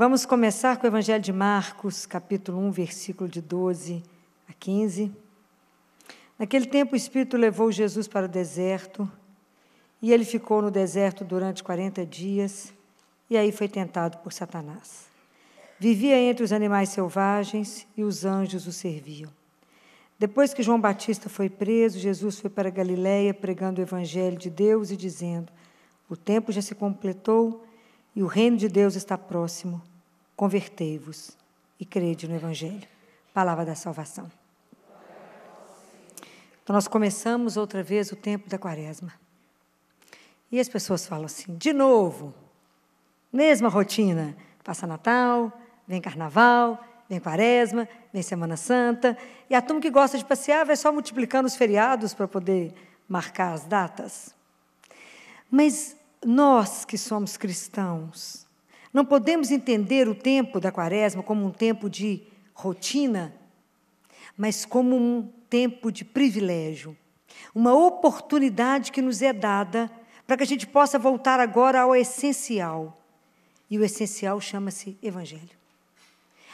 Vamos começar com o Evangelho de Marcos, capítulo 1, versículo de 12 a 15. Naquele tempo, o Espírito levou Jesus para o deserto, e ele ficou no deserto durante 40 dias, e aí foi tentado por Satanás. Vivia entre os animais selvagens e os anjos o serviam. Depois que João Batista foi preso, Jesus foi para Galiléia pregando o evangelho de Deus e dizendo: O tempo já se completou e o reino de Deus está próximo. Convertei-vos e crede no evangelho. Palavra da salvação. Então nós começamos outra vez o tempo da Quaresma. E as pessoas falam assim: "De novo, mesma rotina, passa Natal, vem Carnaval, Vem Quaresma, vem Semana Santa. E a turma que gosta de passear vai só multiplicando os feriados para poder marcar as datas. Mas nós que somos cristãos, não podemos entender o tempo da Quaresma como um tempo de rotina, mas como um tempo de privilégio, uma oportunidade que nos é dada para que a gente possa voltar agora ao essencial. E o essencial chama-se Evangelho.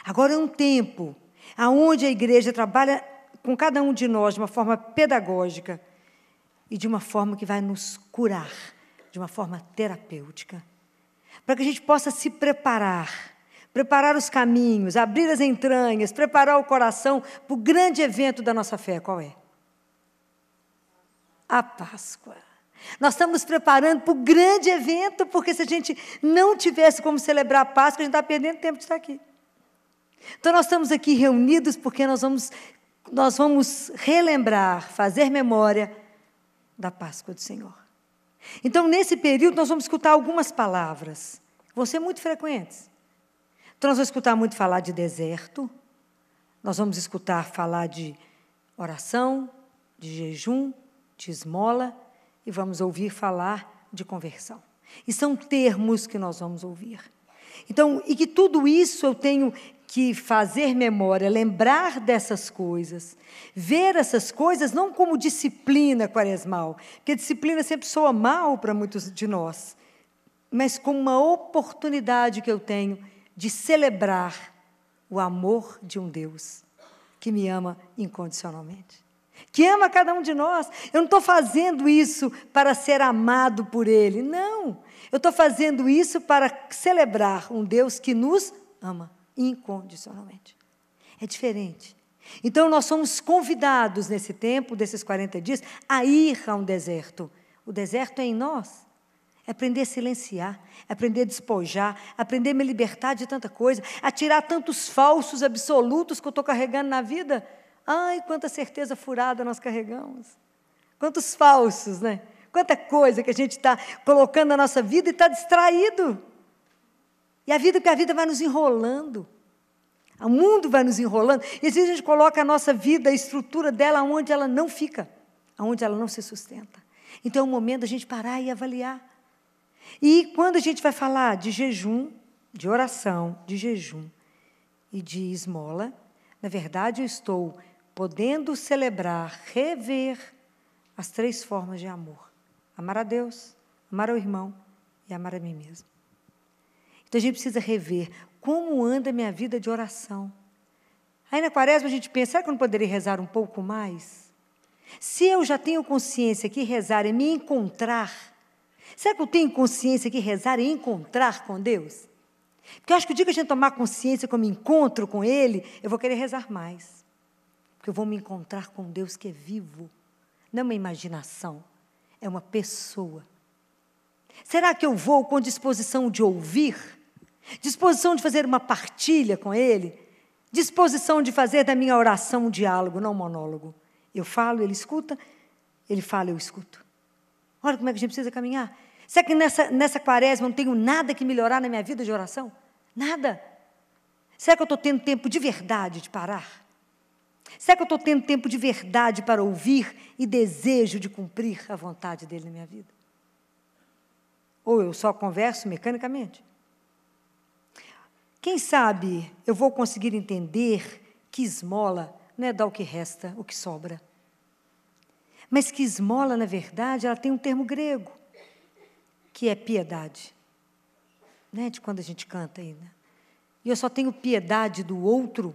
Agora é um tempo aonde a igreja trabalha com cada um de nós de uma forma pedagógica e de uma forma que vai nos curar, de uma forma terapêutica, para que a gente possa se preparar, preparar os caminhos, abrir as entranhas, preparar o coração para o grande evento da nossa fé. Qual é? A Páscoa. Nós estamos preparando para o grande evento, porque se a gente não tivesse como celebrar a Páscoa, a gente está perdendo tempo de estar aqui. Então, nós estamos aqui reunidos porque nós vamos, nós vamos relembrar, fazer memória da Páscoa do Senhor. Então, nesse período, nós vamos escutar algumas palavras, que vão ser muito frequentes. Então, nós vamos escutar muito falar de deserto, nós vamos escutar falar de oração, de jejum, de esmola, e vamos ouvir falar de conversão. E são termos que nós vamos ouvir. Então, e que tudo isso eu tenho que fazer memória, lembrar dessas coisas, ver essas coisas não como disciplina quaresmal, porque disciplina sempre soa mal para muitos de nós, mas como uma oportunidade que eu tenho de celebrar o amor de um Deus que me ama incondicionalmente. Que ama cada um de nós. Eu não estou fazendo isso para ser amado por Ele. Não. Eu estou fazendo isso para celebrar um Deus que nos ama incondicionalmente. É diferente. Então, nós somos convidados nesse tempo, desses 40 dias, a ir a um deserto. O deserto é em nós. É aprender a silenciar, é aprender a despojar, aprender a me libertar de tanta coisa, a tirar tantos falsos absolutos que eu estou carregando na vida. Ai, quanta certeza furada nós carregamos. Quantos falsos, né? Quanta coisa que a gente está colocando na nossa vida e está distraído. E a vida, porque a vida vai nos enrolando. O mundo vai nos enrolando. E às vezes a gente coloca a nossa vida, a estrutura dela, onde ela não fica, onde ela não se sustenta. Então é o momento da gente parar e avaliar. E quando a gente vai falar de jejum, de oração, de jejum e de esmola, na verdade eu estou podendo celebrar, rever as três formas de amor: amar a Deus, amar ao irmão e amar a mim mesmo. Então a gente precisa rever como anda a minha vida de oração. Aí na quaresma a gente pensa, será que eu não poderia rezar um pouco mais? Se eu já tenho consciência que rezar é me encontrar, será que eu tenho consciência que rezar é encontrar com Deus? Porque eu acho que o dia que a gente tomar consciência que eu me encontro com Ele, eu vou querer rezar mais. Porque eu vou me encontrar com Deus que é vivo. Não é uma imaginação, é uma pessoa. Será que eu vou com disposição de ouvir? Disposição de fazer uma partilha com Ele? Disposição de fazer da minha oração um diálogo, não um monólogo. Eu falo, ele escuta, ele fala, eu escuto. Olha como é que a gente precisa caminhar. Será que nessa, nessa quaresma eu não tenho nada que melhorar na minha vida de oração? Nada. Será que eu estou tendo tempo de verdade de parar? Será que eu estou tendo tempo de verdade para ouvir e desejo de cumprir a vontade dele na minha vida? Ou eu só converso mecanicamente? Quem sabe eu vou conseguir entender que esmola não é dar o que resta, o que sobra. Mas que esmola, na verdade, ela tem um termo grego, que é piedade. Né? De quando a gente canta aí, né? e eu só tenho piedade do outro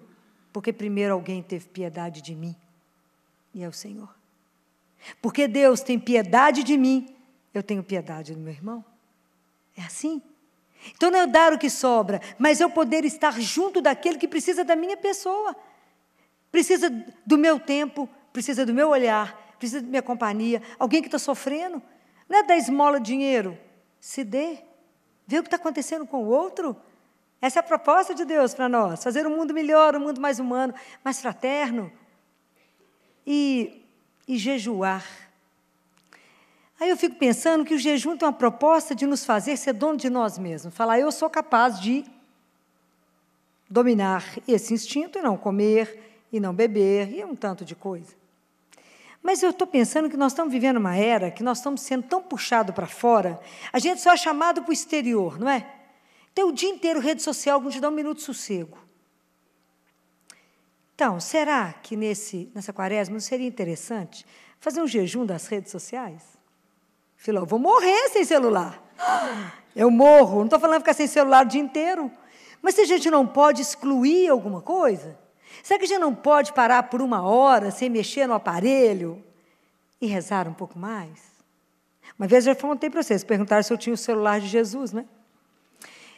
porque primeiro alguém teve piedade de mim, e é o Senhor. Porque Deus tem piedade de mim, eu tenho piedade do meu irmão. É assim. Então não é dar o que sobra, mas eu poder estar junto daquele que precisa da minha pessoa, precisa do meu tempo, precisa do meu olhar, precisa da minha companhia, alguém que está sofrendo. Não é dar esmola dinheiro, se dê. Vê o que está acontecendo com o outro. Essa é a proposta de Deus para nós: fazer um mundo melhor, um mundo mais humano, mais fraterno. E, e jejuar. Aí eu fico pensando que o jejum tem uma proposta de nos fazer ser dono de nós mesmos. Falar, eu sou capaz de dominar esse instinto e não comer, e não beber, e um tanto de coisa. Mas eu estou pensando que nós estamos vivendo uma era que nós estamos sendo tão puxados para fora, a gente só é chamado para o exterior, não é? Então, o dia inteiro rede social não te dá um minuto de sossego. Então, será que nesse, nessa quaresma não seria interessante fazer um jejum das redes sociais? Filó, vou morrer sem celular. Eu morro, não estou falando ficar sem celular o dia inteiro. Mas se a gente não pode excluir alguma coisa, será que a gente não pode parar por uma hora sem mexer no aparelho e rezar um pouco mais? Uma vez eu já perguntei para vocês, perguntaram se eu tinha o celular de Jesus, né?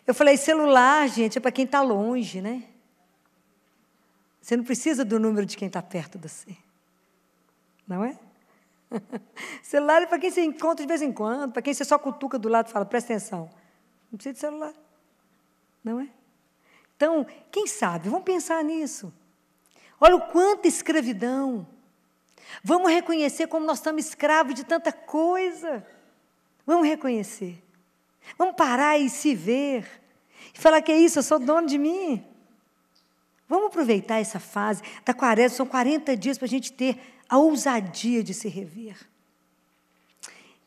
Eu falei, celular, gente, é para quem está longe, né? Você não precisa do número de quem está perto de você. Não é? celular é para quem você encontra de vez em quando, para quem você só cutuca do lado e fala, presta atenção. Não precisa de celular. Não é? Então, quem sabe, vamos pensar nisso. Olha o quanto escravidão. Vamos reconhecer como nós estamos escravos de tanta coisa. Vamos reconhecer. Vamos parar e se ver. E falar que é isso, eu sou dono de mim. Vamos aproveitar essa fase da quaresma, são 40 dias para a gente ter a ousadia de se rever.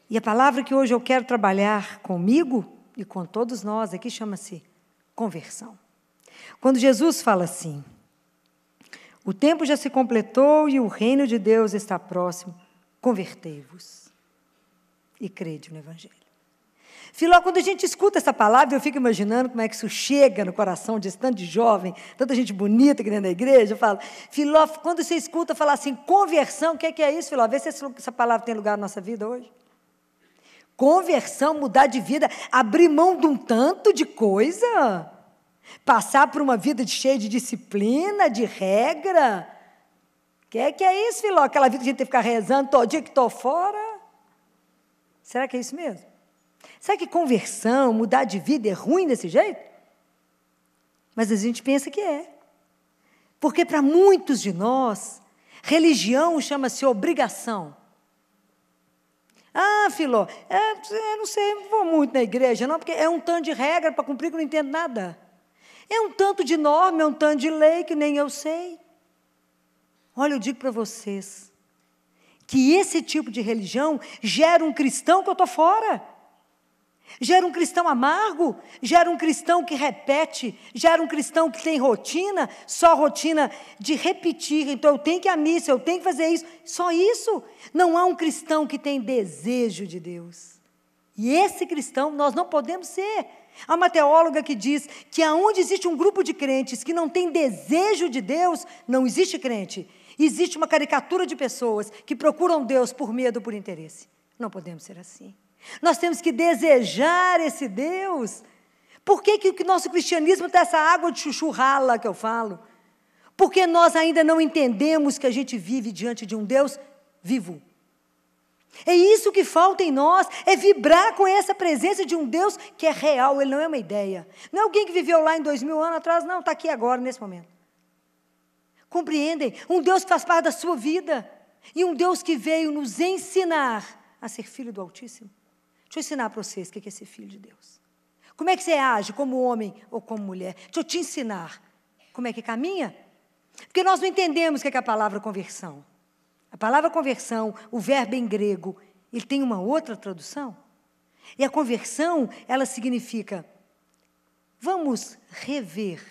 E a palavra que hoje eu quero trabalhar comigo e com todos nós aqui chama-se conversão. Quando Jesus fala assim: o tempo já se completou e o reino de Deus está próximo, convertei-vos e crede no Evangelho. Filó, quando a gente escuta essa palavra, eu fico imaginando como é que isso chega no coração de tanto de jovem, tanta gente bonita aqui dentro da igreja. Eu falo, Filó, quando você escuta falar assim, conversão, o que é, que é isso, Filó? Vê se essa palavra tem lugar na nossa vida hoje. Conversão, mudar de vida, abrir mão de um tanto de coisa, passar por uma vida cheia de disciplina, de regra. O que é, que é isso, Filó? Aquela vida que a gente tem que ficar rezando todo dia que estou fora? Será que é isso mesmo? Sabe que conversão, mudar de vida é ruim desse jeito? Mas a gente pensa que é. Porque para muitos de nós, religião chama-se obrigação. Ah, Filó, é, eu não sei, não vou muito na igreja, não, porque é um tanto de regra para cumprir que eu não entendo nada. É um tanto de norma, é um tanto de lei que nem eu sei. Olha, eu digo para vocês que esse tipo de religião gera um cristão que eu estou fora. Gera um cristão amargo, gera um cristão que repete, gera um cristão que tem rotina, só rotina de repetir. Então eu tenho que ir à missa, eu tenho que fazer isso. Só isso. Não há um cristão que tem desejo de Deus. E esse cristão nós não podemos ser. Há uma teóloga que diz que aonde existe um grupo de crentes que não tem desejo de Deus, não existe crente. Existe uma caricatura de pessoas que procuram Deus por medo, por interesse. Não podemos ser assim. Nós temos que desejar esse Deus. Por que, que o nosso cristianismo tem essa água de chuchu rala que eu falo? Porque nós ainda não entendemos que a gente vive diante de um Deus vivo. É isso que falta em nós, é vibrar com essa presença de um Deus que é real, ele não é uma ideia. Não é alguém que viveu lá em dois mil anos atrás, não, está aqui agora, nesse momento. Compreendem? Um Deus que faz parte da sua vida. E um Deus que veio nos ensinar a ser filho do Altíssimo. Deixa eu ensinar para vocês o que é ser filho de Deus. Como é que você age como homem ou como mulher? Deixa eu te ensinar como é que caminha. Porque nós não entendemos o que é a palavra conversão. A palavra conversão, o verbo em grego, ele tem uma outra tradução. E a conversão, ela significa vamos rever,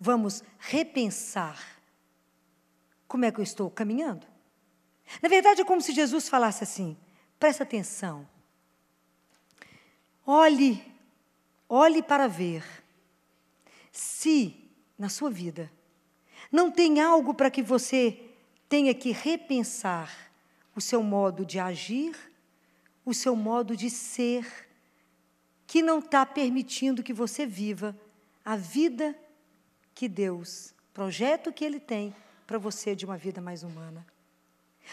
vamos repensar como é que eu estou caminhando. Na verdade, é como se Jesus falasse assim: presta atenção, Olhe, olhe para ver. se na sua vida não tem algo para que você tenha que repensar o seu modo de agir, o seu modo de ser, que não está permitindo que você viva a vida que Deus, projeto que Ele tem para você de uma vida mais humana.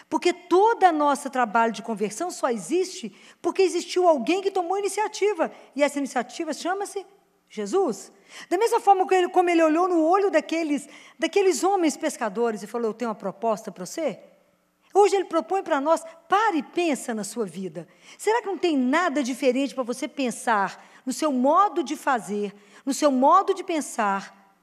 Porque todo o nosso trabalho de conversão só existe porque existiu alguém que tomou iniciativa. E essa iniciativa chama-se Jesus. Da mesma forma que ele, como ele olhou no olho daqueles, daqueles homens pescadores e falou: Eu tenho uma proposta para você. Hoje ele propõe para nós: pare e pensa na sua vida. Será que não tem nada diferente para você pensar no seu modo de fazer, no seu modo de pensar,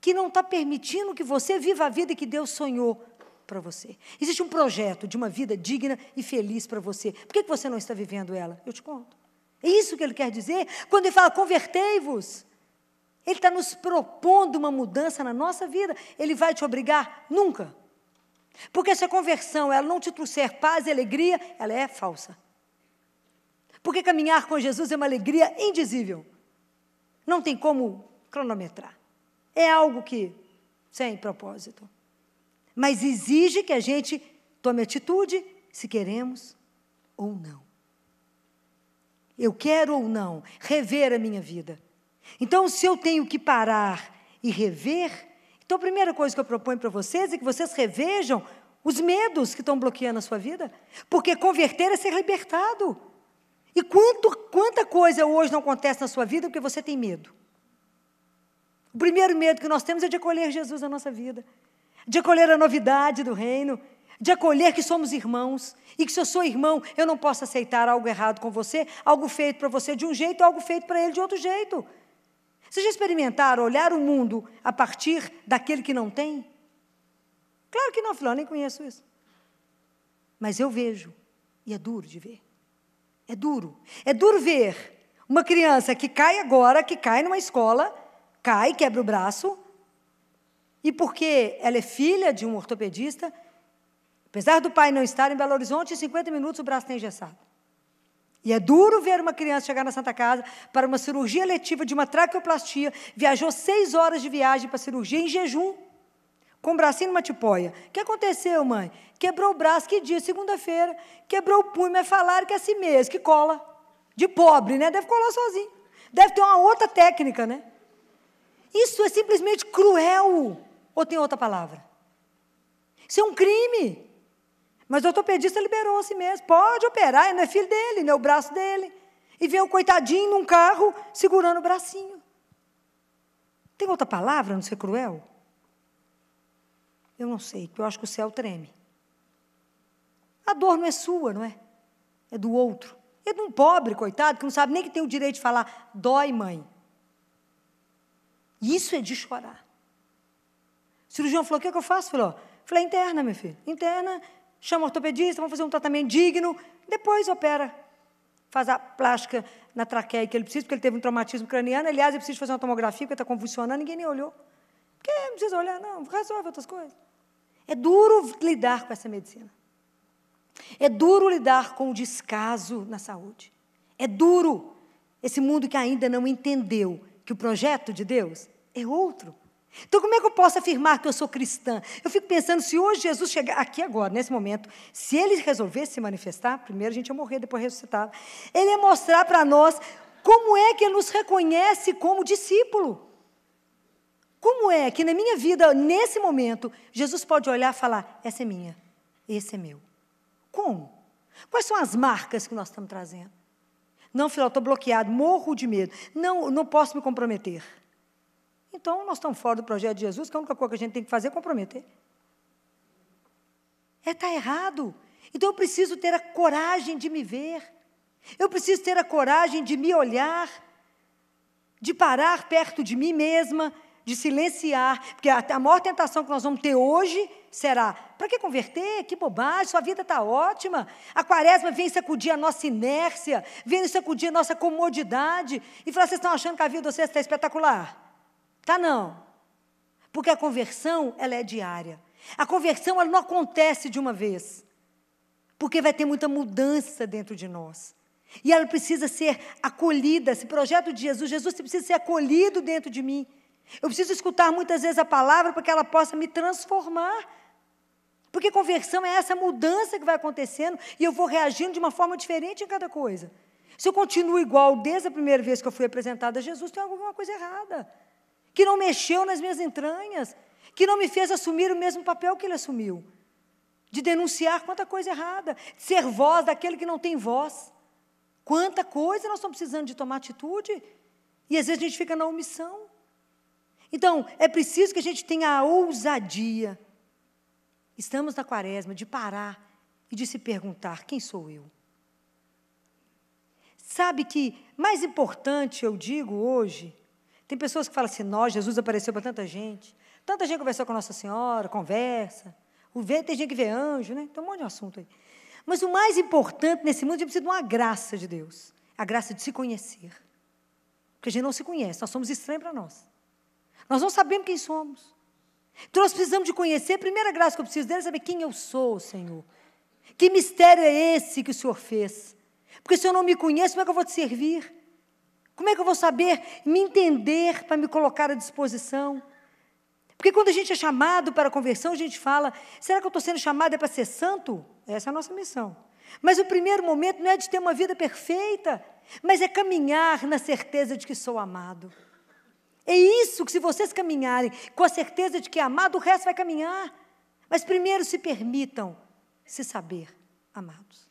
que não está permitindo que você viva a vida que Deus sonhou para você? Existe um projeto de uma vida digna e feliz para você. Por que, você não está vivendo ela? Eu te conto. É isso que ele quer dizer quando ele fala: convertei-vos. Ele está nos propondo uma mudança na nossa vida. Ele vai te obrigar? Nunca. Porque se a conversão ela não te trouxer paz e alegria, ela é falsa. Porque caminhar com Jesus é uma alegria indizível. Não tem como cronometrar. É algo que, sem propósito. Mas exige que a gente tome atitude se queremos ou não. Eu quero ou não rever a minha vida. Então, se eu tenho que parar e rever, então a primeira coisa que eu proponho para vocês é que vocês revejam os medos que estão bloqueando a sua vida. Porque converter é ser libertado. E quanto, quanta coisa hoje não acontece na sua vida porque você tem medo. O primeiro medo que nós temos é de acolher Jesus na nossa vida, de acolher a novidade do reino, de acolher que somos irmãos e que se eu sou irmão, eu não posso aceitar algo errado com você, algo feito para você de um jeito, algo feito para ele de outro jeito. Vocês já experimentaram olhar o mundo a partir daquele que não tem? Claro que não, eu nem conheço isso. Mas eu vejo, e é duro de ver. É duro. É duro ver uma criança que cai agora, que cai numa escola, cai, quebra o braço, e porque ela é filha de um ortopedista, apesar do pai não estar em Belo Horizonte, em 50 minutos o braço está engessado. E é duro ver uma criança chegar na Santa Casa para uma cirurgia letiva de uma traqueoplastia, viajou seis horas de viagem para a cirurgia em jejum, com o bracinho numa tipóia. O que aconteceu, mãe? Quebrou o braço, que dia? Segunda-feira. Quebrou o punho, mas falaram que é assim mesmo, que cola. De pobre, né? Deve colar sozinho. Deve ter uma outra técnica, né? Isso é simplesmente cruel. Ou tem outra palavra? Isso é um crime. Mas o ortopedista liberou a si mesmo. Pode operar, não é filho dele, não é o braço dele. E vem o coitadinho num carro segurando o bracinho. Tem outra palavra não ser cruel? Eu não sei, porque eu acho que o céu treme. A dor não é sua, não é? É do outro. É de um pobre, coitado, que não sabe nem que tem o direito de falar, dói, mãe. Isso é de chorar. O cirurgião falou: o que, é que eu faço? Falou: falei, interna, meu filho. Interna, chama o ortopedista, vamos fazer um tratamento digno, depois opera. Faz a plástica na traqueia que ele precisa, porque ele teve um traumatismo craniano. Aliás, ele precisa fazer uma tomografia, porque está convulsionando, ninguém nem olhou. Porque não precisa olhar, não, resolve outras coisas. É duro lidar com essa medicina. É duro lidar com o descaso na saúde. É duro esse mundo que ainda não entendeu que o projeto de Deus é outro. Então, como é que eu posso afirmar que eu sou cristã? Eu fico pensando, se hoje Jesus chegar aqui agora, nesse momento, se ele resolvesse se manifestar, primeiro a gente ia morrer, depois ressuscitar, ele ia mostrar para nós como é que ele nos reconhece como discípulo. Como é que na minha vida, nesse momento, Jesus pode olhar e falar: essa é minha, esse é meu? Como? Quais são as marcas que nós estamos trazendo? Não, filho, estou bloqueado, morro de medo. Não, não posso me comprometer. Então, nós estamos fora do projeto de Jesus, que a única coisa que a gente tem que fazer é comprometer. É estar tá errado. Então, eu preciso ter a coragem de me ver. Eu preciso ter a coragem de me olhar, de parar perto de mim mesma de silenciar, porque a, a maior tentação que nós vamos ter hoje será: para que converter? Que bobagem, sua vida está ótima. A quaresma vem sacudir a nossa inércia, vem sacudir a nossa comodidade e falar: vocês estão achando que a vida de vocês está espetacular? Tá não. Porque a conversão, ela é diária. A conversão, ela não acontece de uma vez. Porque vai ter muita mudança dentro de nós. E ela precisa ser acolhida. Esse projeto de Jesus, Jesus precisa ser acolhido dentro de mim. Eu preciso escutar muitas vezes a palavra para que ela possa me transformar. Porque conversão é essa mudança que vai acontecendo e eu vou reagindo de uma forma diferente em cada coisa. Se eu continuo igual desde a primeira vez que eu fui apresentada a Jesus, tem alguma coisa errada. Que não mexeu nas minhas entranhas, que não me fez assumir o mesmo papel que ele assumiu. De denunciar quanta coisa errada, de ser voz daquele que não tem voz. Quanta coisa nós estamos precisando de tomar atitude. E às vezes a gente fica na omissão. Então, é preciso que a gente tenha a ousadia. Estamos na quaresma de parar e de se perguntar: quem sou eu? Sabe que mais importante, eu digo hoje, tem pessoas que falam assim: nós, Jesus apareceu para tanta gente. Tanta gente conversou com Nossa Senhora, conversa. O vê, tem gente que vê anjo, né? Tem um monte de assunto aí. Mas o mais importante nesse mundo, a gente precisa de uma graça de Deus. A graça de se conhecer. Porque a gente não se conhece, nós somos estranhos para nós. Nós não sabemos quem somos. Então nós precisamos de conhecer. A primeira graça que eu preciso dele é saber quem eu sou, Senhor. Que mistério é esse que o Senhor fez? Porque se eu não me conheço, como é que eu vou te servir? Como é que eu vou saber me entender para me colocar à disposição? Porque quando a gente é chamado para a conversão, a gente fala: será que eu estou sendo chamado é para ser santo? Essa é a nossa missão. Mas o primeiro momento não é de ter uma vida perfeita, mas é caminhar na certeza de que sou amado. É isso que, se vocês caminharem com a certeza de que é amado, o resto vai caminhar. Mas primeiro se permitam se saber amados.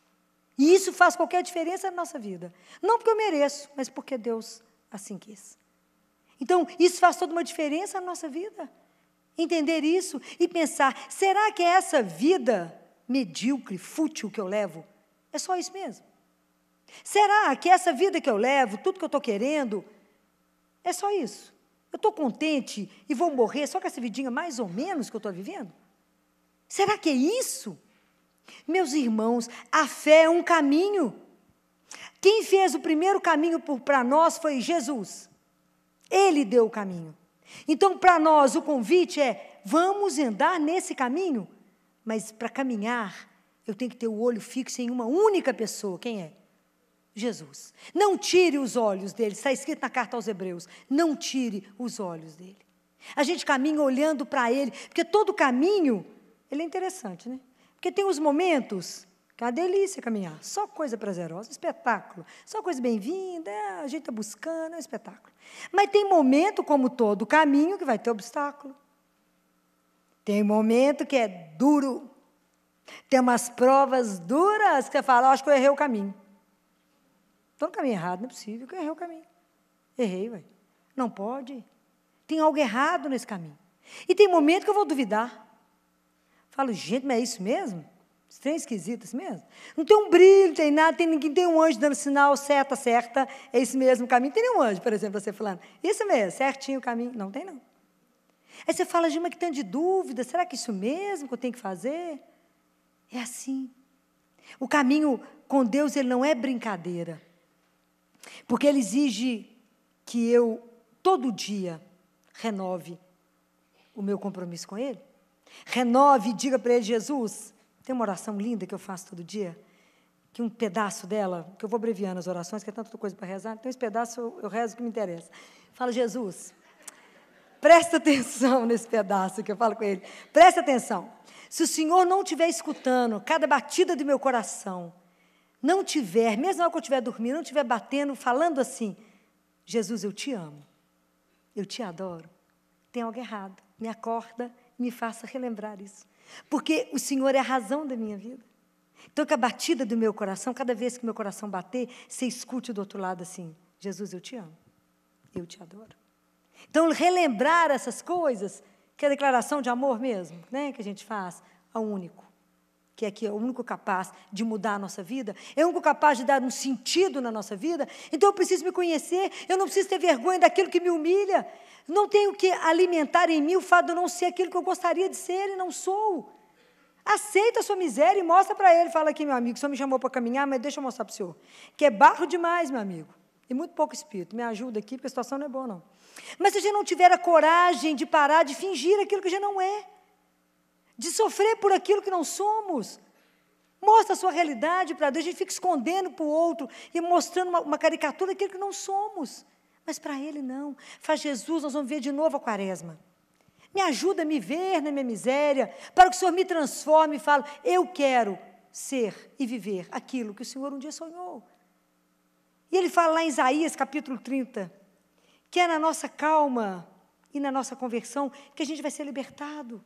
E isso faz qualquer diferença na nossa vida. Não porque eu mereço, mas porque Deus assim quis. Então, isso faz toda uma diferença na nossa vida. Entender isso e pensar: será que é essa vida medíocre, fútil que eu levo, é só isso mesmo? Será que essa vida que eu levo, tudo que eu estou querendo, é só isso? Eu estou contente e vou morrer só com essa vidinha mais ou menos que eu estou vivendo? Será que é isso? Meus irmãos, a fé é um caminho. Quem fez o primeiro caminho para nós foi Jesus. Ele deu o caminho. Então, para nós, o convite é: vamos andar nesse caminho, mas para caminhar, eu tenho que ter o olho fixo em uma única pessoa. Quem é? Jesus. Não tire os olhos dele, está escrito na carta aos Hebreus. Não tire os olhos dele. A gente caminha olhando para ele, porque todo caminho, ele é interessante, né? Porque tem os momentos que é uma delícia caminhar, só coisa prazerosa, espetáculo, só coisa bem-vinda, é, a gente está buscando, é um espetáculo. Mas tem momento, como todo caminho, que vai ter obstáculo. Tem momento que é duro. Tem umas provas duras que você fala, acho que eu errei o caminho. Estou no caminho errado, não é possível que eu errei o caminho. Errei, ué. Não pode. Tem algo errado nesse caminho. E tem momento que eu vou duvidar. Falo, gente, mas é isso mesmo? Estranho esquisito isso mesmo? Não tem um brilho, tem nada, tem ninguém, tem um anjo dando sinal, certa, certa, é esse mesmo caminho. Tem nenhum anjo, por exemplo, você falando, isso mesmo, certinho o caminho. Não tem, não. Aí você fala, uma que tem de dúvida, será que é isso mesmo que eu tenho que fazer? É assim. O caminho com Deus, ele não é brincadeira. Porque ele exige que eu, todo dia, renove o meu compromisso com ele. Renove e diga para ele, Jesus, tem uma oração linda que eu faço todo dia, que um pedaço dela, que eu vou abreviando as orações, que é tanta coisa para rezar, então esse pedaço eu, eu rezo o que me interessa. Fala, Jesus, presta atenção nesse pedaço que eu falo com ele, presta atenção. Se o Senhor não estiver escutando cada batida do meu coração, não tiver, mesmo que eu estiver dormindo, não estiver batendo, falando assim, Jesus, eu te amo, eu te adoro, tem algo errado, me acorda, me faça relembrar isso. Porque o Senhor é a razão da minha vida. Então, que a batida do meu coração, cada vez que meu coração bater, você escute do outro lado assim: Jesus, eu te amo, eu te adoro. Então, relembrar essas coisas, que é a declaração de amor mesmo, né, que a gente faz, ao único, que é, que é o único capaz de mudar a nossa vida, é o único capaz de dar um sentido na nossa vida. Então, eu preciso me conhecer, eu não preciso ter vergonha daquilo que me humilha, não tenho que alimentar em mim o fato de eu não ser aquilo que eu gostaria de ser e não sou. Aceita a sua miséria e mostra para ele. Fala aqui, meu amigo, o senhor me chamou para caminhar, mas deixa eu mostrar para o senhor. Que é barro demais, meu amigo. E muito pouco espírito. Me ajuda aqui, porque a situação não é boa, não. Mas se a gente não tiver a coragem de parar de fingir aquilo que gente não é, de sofrer por aquilo que não somos, mostra a sua realidade para Deus. A gente fica escondendo para o outro e mostrando uma, uma caricatura daquilo que não somos. Mas para ele não. Faz Jesus, nós vamos ver de novo a quaresma. Me ajuda a me ver na minha miséria, para que o Senhor me transforme e fale, eu quero ser e viver aquilo que o Senhor um dia sonhou. E ele fala lá em Isaías capítulo 30, que é na nossa calma e na nossa conversão que a gente vai ser libertado.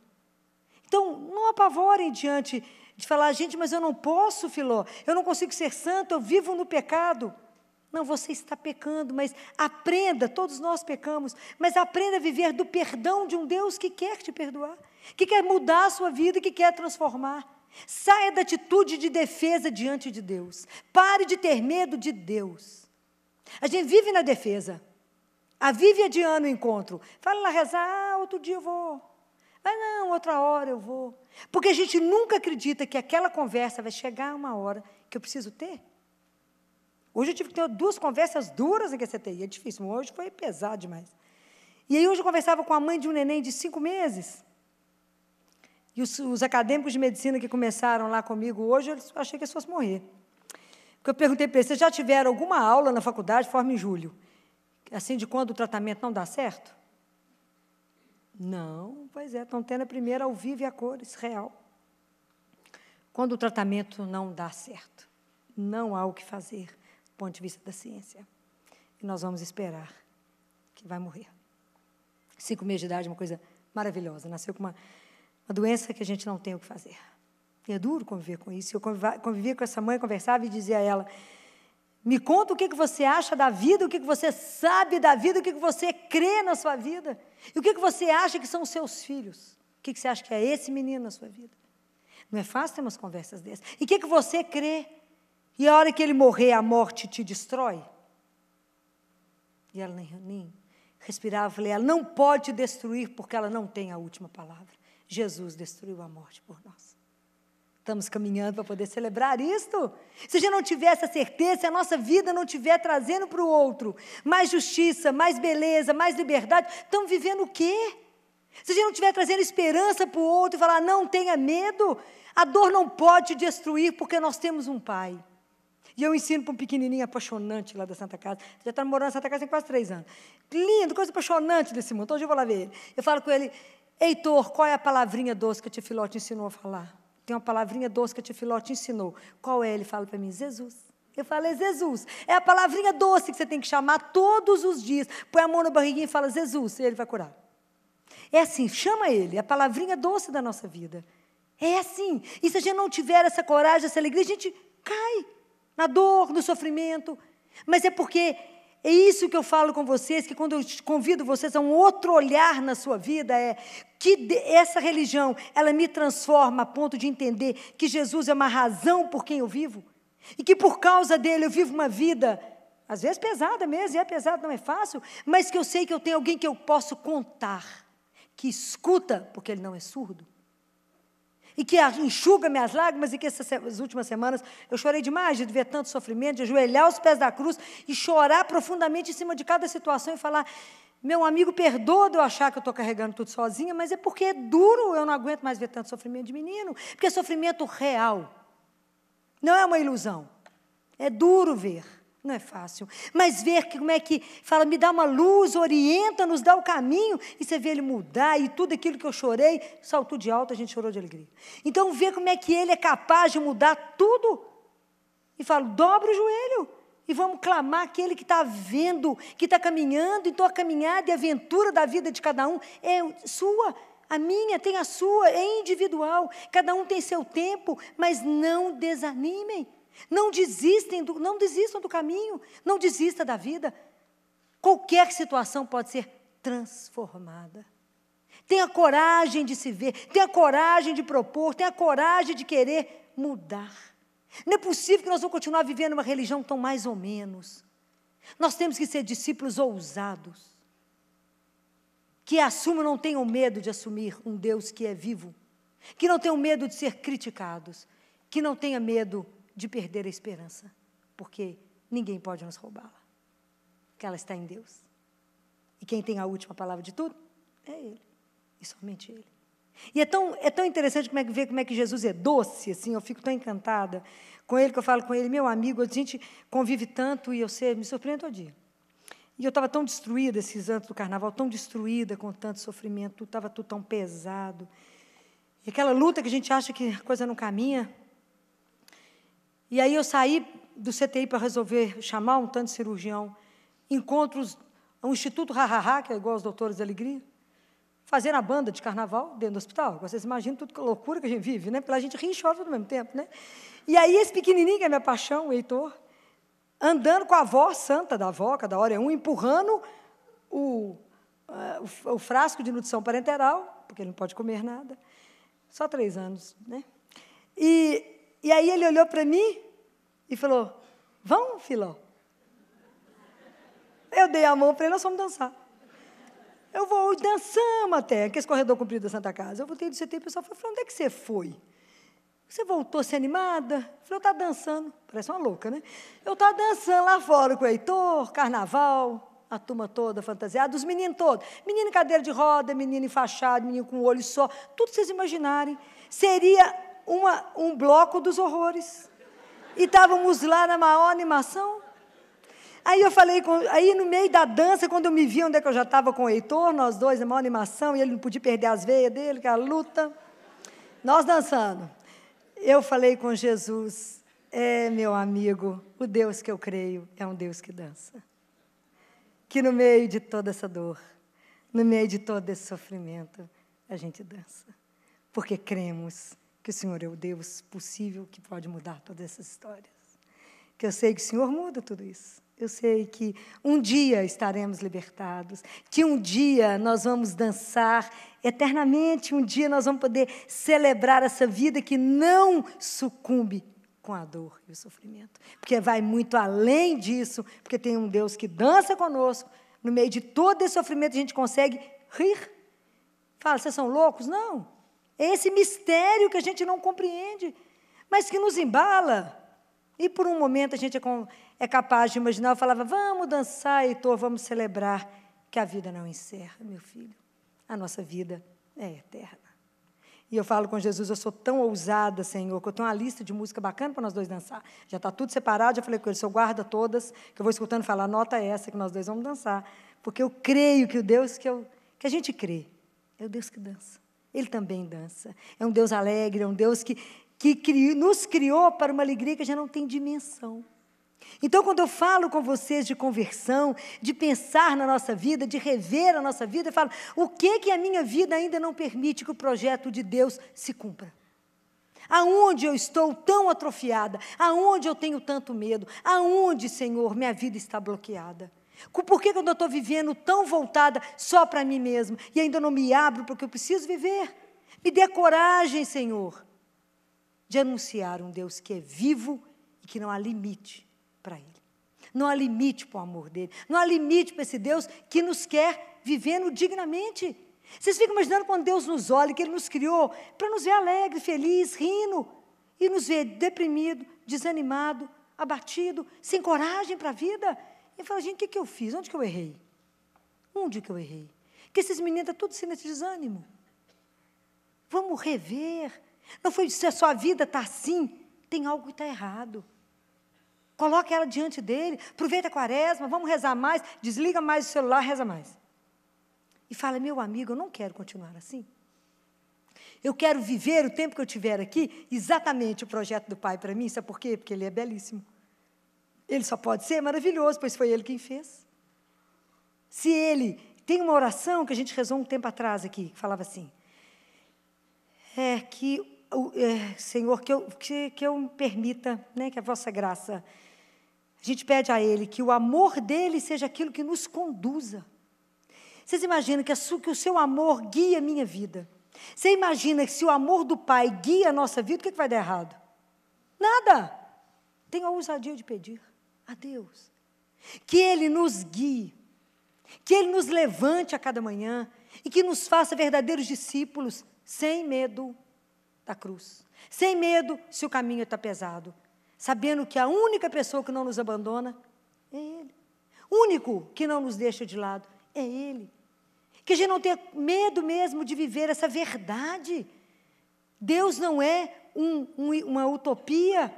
Então, não apavorem diante de falar, gente, mas eu não posso, Filó, eu não consigo ser santo, eu vivo no pecado. Não, você está pecando, mas aprenda, todos nós pecamos, mas aprenda a viver do perdão de um Deus que quer te perdoar, que quer mudar a sua vida, que quer transformar. Saia da atitude de defesa diante de Deus. Pare de ter medo de Deus. A gente vive na defesa. A vive adiando o encontro. Fala lá rezar, ah, outro dia eu vou. Ah, não, outra hora eu vou. Porque a gente nunca acredita que aquela conversa vai chegar uma hora que eu preciso ter. Hoje eu tive que ter duas conversas duras em QCTI, é difícil, hoje foi pesado demais. E aí hoje eu conversava com a mãe de um neném de cinco meses. E os, os acadêmicos de medicina que começaram lá comigo hoje, eu achei que eles fossem morrer. Porque eu perguntei para eles, vocês já tiveram alguma aula na faculdade, forma em julho? Assim, de quando o tratamento não dá certo? Não, pois é, estão tendo a primeira ao vivo e a cores, real. Quando o tratamento não dá certo, não há o que fazer ponto de vista da ciência. E nós vamos esperar que vai morrer. Cinco meses de idade, uma coisa maravilhosa. Nasceu com uma, uma doença que a gente não tem o que fazer. E é duro conviver com isso. Eu convivia com essa mãe, conversava e dizia a ela: Me conta o que, você acha da vida, o que, você sabe da vida, o que, você crê na sua vida. E o que, você acha que são seus filhos. O que, você acha que é esse menino na sua vida. Não é fácil ter umas conversas dessas. E o que, você crê? E a hora que ele morrer, a morte te destrói? E ela nem, nem respirava. Falei, ela não pode destruir porque ela não tem a última palavra. Jesus destruiu a morte por nós. Estamos caminhando para poder celebrar isto. Se a gente não tiver essa certeza, se a nossa vida não estiver trazendo para o outro mais justiça, mais beleza, mais liberdade, estamos vivendo o quê? Se a gente não estiver trazendo esperança para o outro e falar, não tenha medo, a dor não pode destruir porque nós temos um Pai. E eu ensino para um pequenininho apaixonante lá da Santa Casa. Já está morando na Santa Casa tem quase três anos. Lindo, coisa apaixonante desse mundo. Então, hoje eu vou lá ver ele. Eu falo com ele, Heitor, qual é a palavrinha doce que a tia Filó te ensinou a falar? Tem uma palavrinha doce que a tia Filó te ensinou. Qual é? Ele fala para mim, Jesus. Eu falo, é Jesus. É a palavrinha doce que você tem que chamar todos os dias. Põe a mão na barriguinha e fala, Jesus, e ele vai curar. É assim, chama ele, é a palavrinha doce da nossa vida. É assim. E se a gente não tiver essa coragem, essa alegria, a gente cai na dor, no sofrimento. Mas é porque é isso que eu falo com vocês, que quando eu convido vocês a um outro olhar na sua vida, é que essa religião, ela me transforma a ponto de entender que Jesus é uma razão por quem eu vivo. E que por causa dele eu vivo uma vida, às vezes pesada mesmo, e é pesado, não é fácil, mas que eu sei que eu tenho alguém que eu posso contar, que escuta, porque ele não é surdo, e que enxuga minhas lágrimas, e que essas últimas semanas eu chorei demais de ver tanto sofrimento, de ajoelhar aos pés da cruz e chorar profundamente em cima de cada situação e falar: meu amigo, perdoa de eu achar que eu estou carregando tudo sozinha, mas é porque é duro, eu não aguento mais ver tanto sofrimento de menino, porque é sofrimento real, não é uma ilusão, é duro ver. Não é fácil. Mas ver que, como é que fala, me dá uma luz, orienta, nos dá o caminho, e você vê ele mudar, e tudo aquilo que eu chorei, saltou de alto, a gente chorou de alegria. Então, ver como é que ele é capaz de mudar tudo. E falo, dobra o joelho. E vamos clamar aquele que está vendo, que está caminhando, então a caminhada e a aventura da vida de cada um é sua. A minha tem a sua, é individual. Cada um tem seu tempo, mas não desanimem. Não desistem, do, não desistam do caminho, não desista da vida. Qualquer situação pode ser transformada. Tenha coragem de se ver, tenha coragem de propor, tenha coragem de querer mudar. Não é possível que nós vamos continuar vivendo uma religião tão mais ou menos. Nós temos que ser discípulos ousados, que assumam, não tenham medo de assumir um Deus que é vivo, que não tenham medo de ser criticados, que não tenha medo de perder a esperança, porque ninguém pode nos roubá-la, porque ela está em Deus. E quem tem a última palavra de tudo é Ele, e somente Ele. E é tão, é tão interessante como é que ver como é que Jesus é doce, assim, eu fico tão encantada com ele que eu falo com ele, meu amigo, a gente convive tanto e eu sei, me surpreendo todo dia. E eu estava tão destruída esses anos do carnaval, tão destruída com tanto sofrimento, estava tudo tão pesado. E aquela luta que a gente acha que a coisa não caminha. E aí eu saí do CTI para resolver chamar um tanto de cirurgião. Encontros, um Instituto Hahaha, que é igual aos Doutores da Alegria, fazendo a banda de carnaval dentro do hospital. Vocês imaginam tudo que loucura que a gente vive, né? Porque a gente ri e chove ao mesmo tempo, né? E aí esse pequenininho, que é minha paixão, o Heitor, andando com a avó santa da avó, cada hora é um, empurrando o, uh, o, o, frasco de nutrição parenteral, porque ele não pode comer nada. Só três anos, né? E, e aí ele olhou para mim e falou, vamos, filó? Eu dei a mão para ele, nós fomos dançar. Eu vou, dançamos até, que esse corredor comprido da Santa Casa. Eu voltei do CT e o pessoal falou, onde é que você foi? Você voltou a ser animada? Eu falei, eu estava dançando. Parece uma louca, né? Eu estava dançando lá fora com o Heitor, carnaval, a turma toda fantasiada, os meninos todos. Menino em cadeira de roda, menino enfaixado, menino com um olho só. Tudo que vocês imaginarem. Seria uma, um bloco dos horrores. E estávamos lá na maior animação. Aí eu falei, com, aí no meio da dança, quando eu me vi onde é que eu já estava com o Heitor, nós dois, maior animação, e ele não podia perder as veias dele, que era a luta. Nós dançando eu falei com Jesus, é meu amigo, o Deus que eu creio é um Deus que dança. Que no meio de toda essa dor, no meio de todo esse sofrimento, a gente dança. Porque cremos que o Senhor é o Deus possível que pode mudar todas essas histórias. Que eu sei que o Senhor muda tudo isso. Eu sei que um dia estaremos libertados, que um dia nós vamos dançar eternamente, um dia nós vamos poder celebrar essa vida que não sucumbe com a dor e o sofrimento. Porque vai muito além disso, porque tem um Deus que dança conosco, no meio de todo esse sofrimento a gente consegue rir. Fala, vocês são loucos? Não. É esse mistério que a gente não compreende, mas que nos embala. E por um momento a gente é, é capaz de imaginar, eu falava, vamos dançar, Heitor, vamos celebrar que a vida não encerra, meu filho. A nossa vida é eterna. E eu falo com Jesus, eu sou tão ousada, Senhor, que eu tenho uma lista de música bacana para nós dois dançar. Já está tudo separado, já falei com ele, Senhor, guarda todas, que eu vou escutando falar, nota essa que nós dois vamos dançar. Porque eu creio que o Deus que, eu, que a gente crê é o Deus que dança. Ele também dança. É um Deus alegre, é um Deus que, que criou, nos criou para uma alegria que já não tem dimensão. Então, quando eu falo com vocês de conversão, de pensar na nossa vida, de rever a nossa vida, eu falo: o que que a minha vida ainda não permite que o projeto de Deus se cumpra? Aonde eu estou tão atrofiada? Aonde eu tenho tanto medo? Aonde, Senhor, minha vida está bloqueada? Por que eu estou vivendo tão voltada só para mim mesma e ainda não me abro porque eu preciso viver? Me dê coragem, Senhor, de anunciar um Deus que é vivo e que não há limite para Ele. Não há limite para o amor dele. Não há limite para esse Deus que nos quer vivendo dignamente. Vocês ficam imaginando quando Deus nos olha, que Ele nos criou para nos ver alegre, feliz, rindo, e nos ver deprimido, desanimado, abatido, sem coragem para a vida. E fala, gente, o que, que eu fiz? Onde que eu errei? Onde que eu errei? Que esses meninos estão todos sendo esse desânimo. Vamos rever. Não foi se a sua vida está assim, tem algo que está errado. Coloque ela diante dele, aproveita a quaresma, vamos rezar mais, desliga mais o celular, reza mais. E fala, meu amigo, eu não quero continuar assim. Eu quero viver o tempo que eu tiver aqui, exatamente o projeto do Pai para mim, sabe por quê? Porque ele é belíssimo. Ele só pode ser maravilhoso, pois foi ele quem fez. Se ele. Tem uma oração que a gente rezou um tempo atrás aqui, que falava assim: é que Senhor, que eu, que, que eu me permita, né, que a vossa graça. A gente pede a Ele que o amor dele seja aquilo que nos conduza. Vocês imaginam que, a, que o seu amor guia a minha vida? Você imagina que se o amor do Pai guia a nossa vida, o que, que vai dar errado? Nada. Tenha a ousadia de pedir a Deus que Ele nos guie, que Ele nos levante a cada manhã e que nos faça verdadeiros discípulos sem medo da cruz. Sem medo se o caminho está pesado. Sabendo que a única pessoa que não nos abandona é Ele. O único que não nos deixa de lado é Ele. Que a gente não tenha medo mesmo de viver essa verdade. Deus não é um, um, uma utopia.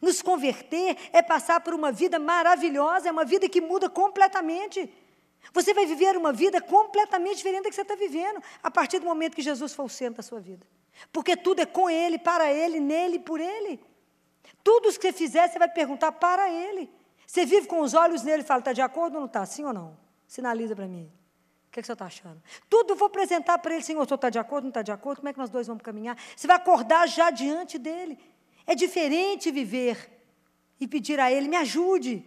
Nos converter é passar por uma vida maravilhosa, é uma vida que muda completamente. Você vai viver uma vida completamente diferente da que você está vivendo, a partir do momento que Jesus for o centro da sua vida. Porque tudo é com Ele, para Ele, nele, por Ele. Tudo o que você fizer, você vai perguntar para Ele. Você vive com os olhos nele e fala, está de acordo ou não está? Sim ou não? Sinaliza para mim. O que, é que você está achando? Tudo eu vou apresentar para ele, Senhor, o senhor está de acordo, não está de acordo? Como é que nós dois vamos caminhar? Você vai acordar já diante dele. É diferente viver e pedir a ele, me ajude,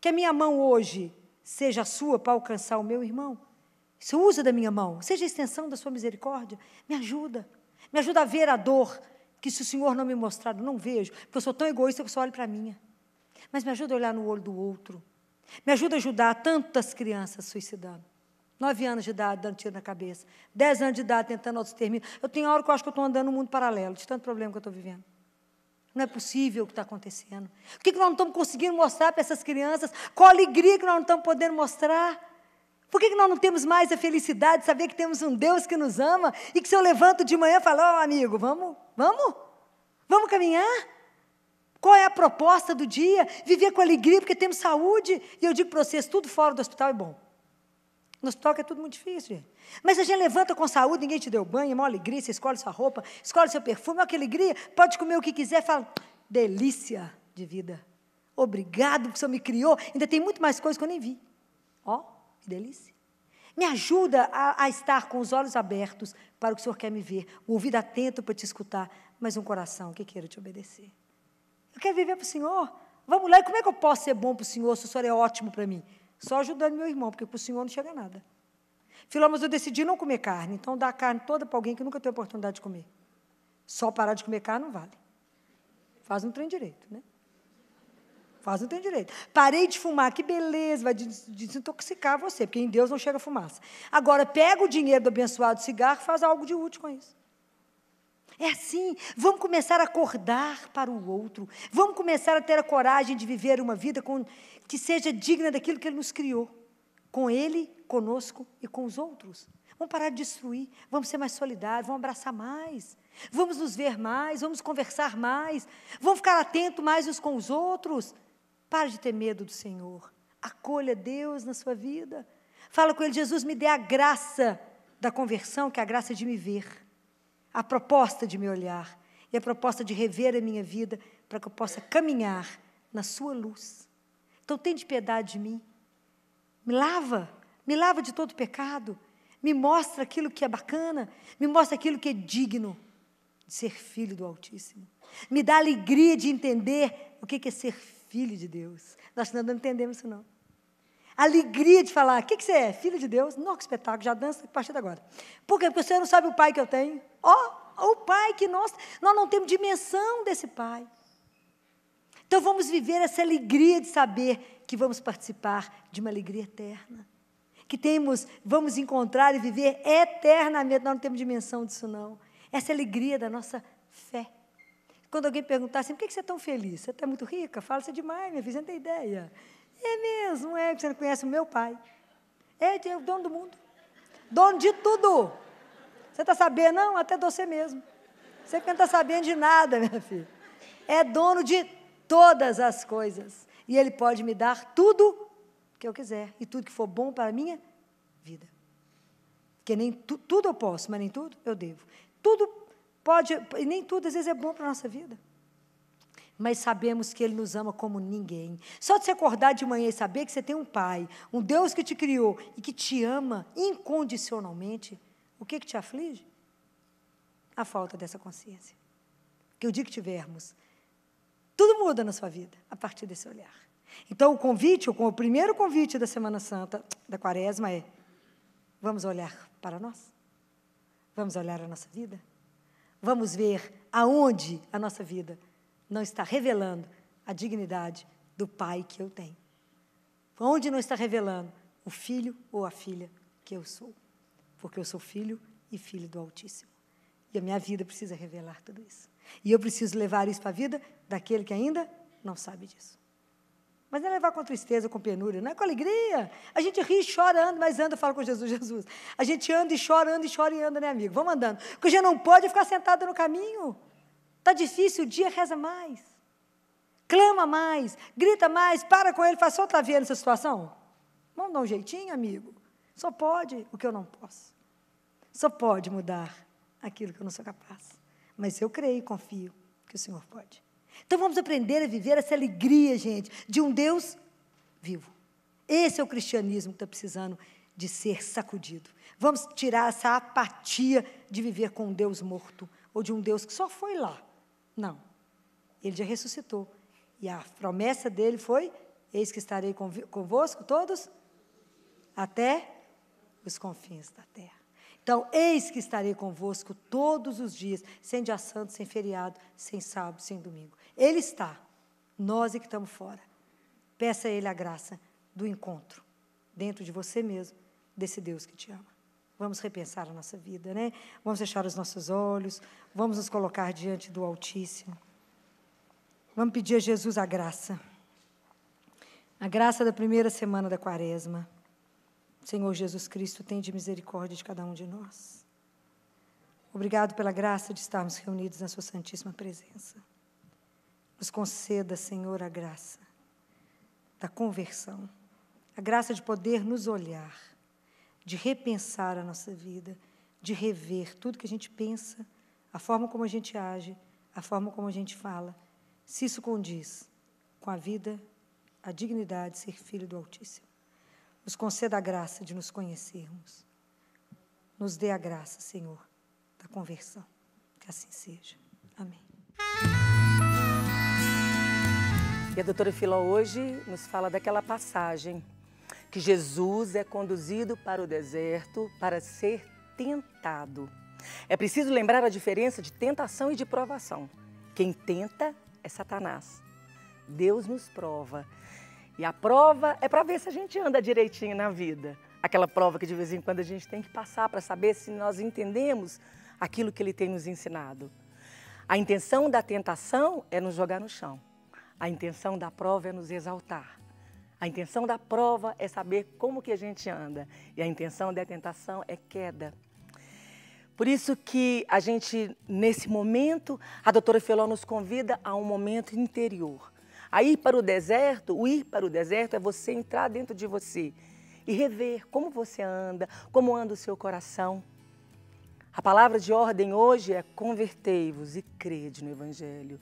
que a minha mão hoje seja a sua para alcançar o meu irmão. Você usa da minha mão, seja a extensão da sua misericórdia, me ajuda. Me ajuda a ver a dor, que se o Senhor não me mostrar, eu não vejo, porque eu sou tão egoísta que eu só olho para a minha mas me ajuda a olhar no olho do outro. Me ajuda a ajudar tantas crianças suicidando. Nove anos de idade, dando tiro na cabeça. Dez anos de idade, tentando autoextermínio. Eu tenho hora que eu acho que eu estou andando no mundo paralelo, de tanto problema que eu estou vivendo. Não é possível o que está acontecendo. O que, que nós não estamos conseguindo mostrar para essas crianças? Qual a alegria que nós não estamos podendo mostrar? Por que, nós não temos mais a felicidade de saber que temos um Deus que nos ama e que se eu levanto de manhã e falo, ó oh, amigo, vamos, vamos, vamos caminhar? Qual é a proposta do dia? Viver com alegria porque temos saúde. E eu digo para vocês, tudo fora do hospital é bom. No hospital é tudo muito difícil, gente. Mas a gente levanta com saúde, ninguém te deu banho, é uma alegria, você escolhe sua roupa, escolhe seu perfume, olha que alegria, pode comer o que quiser, fala, delícia de vida. Obrigado porque o Senhor me criou. Ainda tem muito mais coisas que eu nem vi. Ó, que delícia. Me ajuda a, a, estar com os olhos abertos para o que o Senhor quer me ver, o ouvido atento para te escutar, mas um coração que queira te obedecer. Eu quero viver para o Senhor. Vamos lá, e como é que eu posso ser bom para o Senhor se o Senhor é ótimo para mim? Só ajudando meu irmão, porque para o Senhor não chega nada. Filó, mas eu decidi não comer carne, então dá a carne toda para alguém que nunca teve oportunidade de comer. Só parar de comer carne não vale. Faz um trem direito, né? Faz um trem direito. Parei de fumar, que beleza, vai desintoxicar você, porque em Deus não chega fumaça. Agora, pega o dinheiro do abençoado cigarro faz algo de útil com isso. É assim, vamos começar a acordar para o outro, vamos começar a ter a coragem de viver uma vida com, que seja digna daquilo que Ele nos criou, com Ele, conosco e com os outros. Vamos parar de destruir, vamos ser mais solidários, vamos abraçar mais, vamos nos ver mais, vamos conversar mais, vamos ficar atentos mais uns com os outros. Pare de ter medo do Senhor, acolha Deus na sua vida. Fala com Ele, Jesus, me dê a graça da conversão, que é a graça de me ver a proposta de me olhar e a proposta de rever a minha vida para que eu possa caminhar na sua luz. Então, tem de piedade de mim. Me lava, me lava de todo pecado. Me mostra aquilo que é bacana, me mostra aquilo que é digno de ser filho do Altíssimo. Me dá alegria de entender o que é ser filho de Deus. Nós não entendemos isso, não. Alegria de falar, o que, que você é? Filho de Deus? Não, que espetáculo, já dança a partir de agora. Por quê? Porque você não sabe o pai que eu tenho. Ó, oh, o pai que nós, nós não temos dimensão desse pai. Então vamos viver essa alegria de saber que vamos participar de uma alegria eterna. Que temos, vamos encontrar e viver eternamente. Nós não temos dimensão disso, não. Essa é alegria da nossa fé. Quando alguém perguntar assim, por que você é tão feliz? Você está muito rica? Fala, você é demais, minha filha, você não tem ideia. É mesmo, é, você não conhece o meu pai. É, é o dono do mundo. Dono de tudo. Você está sabendo? Não, até você mesmo. Você que não está sabendo de nada, minha filha. É dono de todas as coisas. E Ele pode me dar tudo que eu quiser. E tudo que for bom para a minha vida. Porque nem tu, tudo eu posso, mas nem tudo eu devo. Tudo pode, e nem tudo às vezes é bom para a nossa vida. Mas sabemos que Ele nos ama como ninguém. Só de se acordar de manhã e saber que você tem um Pai, um Deus que te criou e que te ama incondicionalmente, o que, que te aflige? A falta dessa consciência. Que o dia que tivermos, tudo muda na sua vida a partir desse olhar. Então, o convite, o primeiro convite da Semana Santa, da Quaresma, é: vamos olhar para nós? Vamos olhar a nossa vida? Vamos ver aonde a nossa vida não está revelando a dignidade do Pai que eu tenho. Onde não está revelando o filho ou a filha que eu sou porque eu sou filho e filho do Altíssimo. E a minha vida precisa revelar tudo isso. E eu preciso levar isso para a vida daquele que ainda não sabe disso. Mas não é levar com tristeza, com penúria, não é com alegria. A gente ri, chora, anda, mas anda, fala com Jesus, Jesus. A gente anda e chora, anda e chora e anda, né, amigo? Vamos andando. Porque já não pode ficar sentado no caminho. Está difícil, o dia reza mais. Clama mais, grita mais, para com ele, faz só estar vendo essa situação. Vamos dar um jeitinho, amigo? Só pode o que eu não posso. Só pode mudar aquilo que eu não sou capaz. Mas eu creio e confio que o Senhor pode. Então vamos aprender a viver essa alegria, gente, de um Deus vivo. Esse é o cristianismo que está precisando de ser sacudido. Vamos tirar essa apatia de viver com um Deus morto ou de um Deus que só foi lá. Não. Ele já ressuscitou. E a promessa dele foi: Eis que estarei convosco todos até os confins da terra. Então, eis que estarei convosco todos os dias, sem dia santo, sem feriado, sem sábado, sem domingo. Ele está, nós é que estamos fora. Peça a Ele a graça do encontro dentro de você mesmo, desse Deus que te ama. Vamos repensar a nossa vida, né? Vamos fechar os nossos olhos, vamos nos colocar diante do Altíssimo. Vamos pedir a Jesus a graça. A graça da primeira semana da quaresma. Senhor Jesus Cristo, tem de misericórdia de cada um de nós. Obrigado pela graça de estarmos reunidos na Sua Santíssima Presença. Nos conceda, Senhor, a graça da conversão, a graça de poder nos olhar, de repensar a nossa vida, de rever tudo que a gente pensa, a forma como a gente age, a forma como a gente fala, se isso condiz com a vida, a dignidade de ser filho do Altíssimo. Nos conceda a graça de nos conhecermos. Nos dê a graça, Senhor, da conversão. Que assim seja. Amém. E a doutora Filó hoje nos fala daquela passagem que Jesus é conduzido para o deserto para ser tentado. É preciso lembrar a diferença de tentação e de provação. Quem tenta é Satanás. Deus nos prova e a prova é para ver se a gente anda direitinho na vida. Aquela prova que de vez em quando a gente tem que passar para saber se nós entendemos aquilo que ele tem nos ensinado. A intenção da tentação é nos jogar no chão. A intenção da prova é nos exaltar. A intenção da prova é saber como que a gente anda. E a intenção da tentação é queda. Por isso que a gente, nesse momento, a doutora Feló nos convida a um momento interior a ir para o deserto, o ir para o deserto é você entrar dentro de você e rever como você anda, como anda o seu coração. A palavra de ordem hoje é convertei-vos e crede no Evangelho.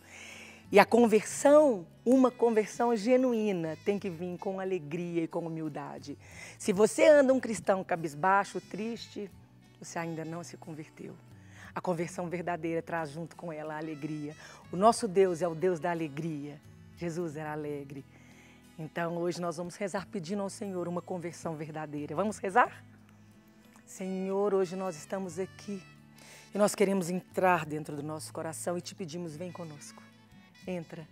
E a conversão, uma conversão genuína, tem que vir com alegria e com humildade. Se você anda um cristão cabisbaixo, triste, você ainda não se converteu. A conversão verdadeira traz junto com ela a alegria. O nosso Deus é o Deus da alegria. Jesus era alegre. Então hoje nós vamos rezar pedindo ao Senhor uma conversão verdadeira. Vamos rezar? Senhor, hoje nós estamos aqui e nós queremos entrar dentro do nosso coração e te pedimos, vem conosco. Entra.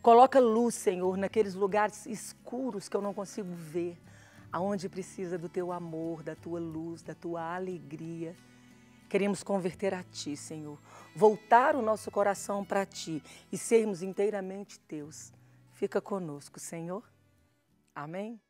Coloca luz, Senhor, naqueles lugares escuros que eu não consigo ver, aonde precisa do teu amor, da tua luz, da tua alegria. Queremos converter a Ti, Senhor. Voltar o nosso coração para Ti e sermos inteiramente Teus. Fica conosco, Senhor. Amém?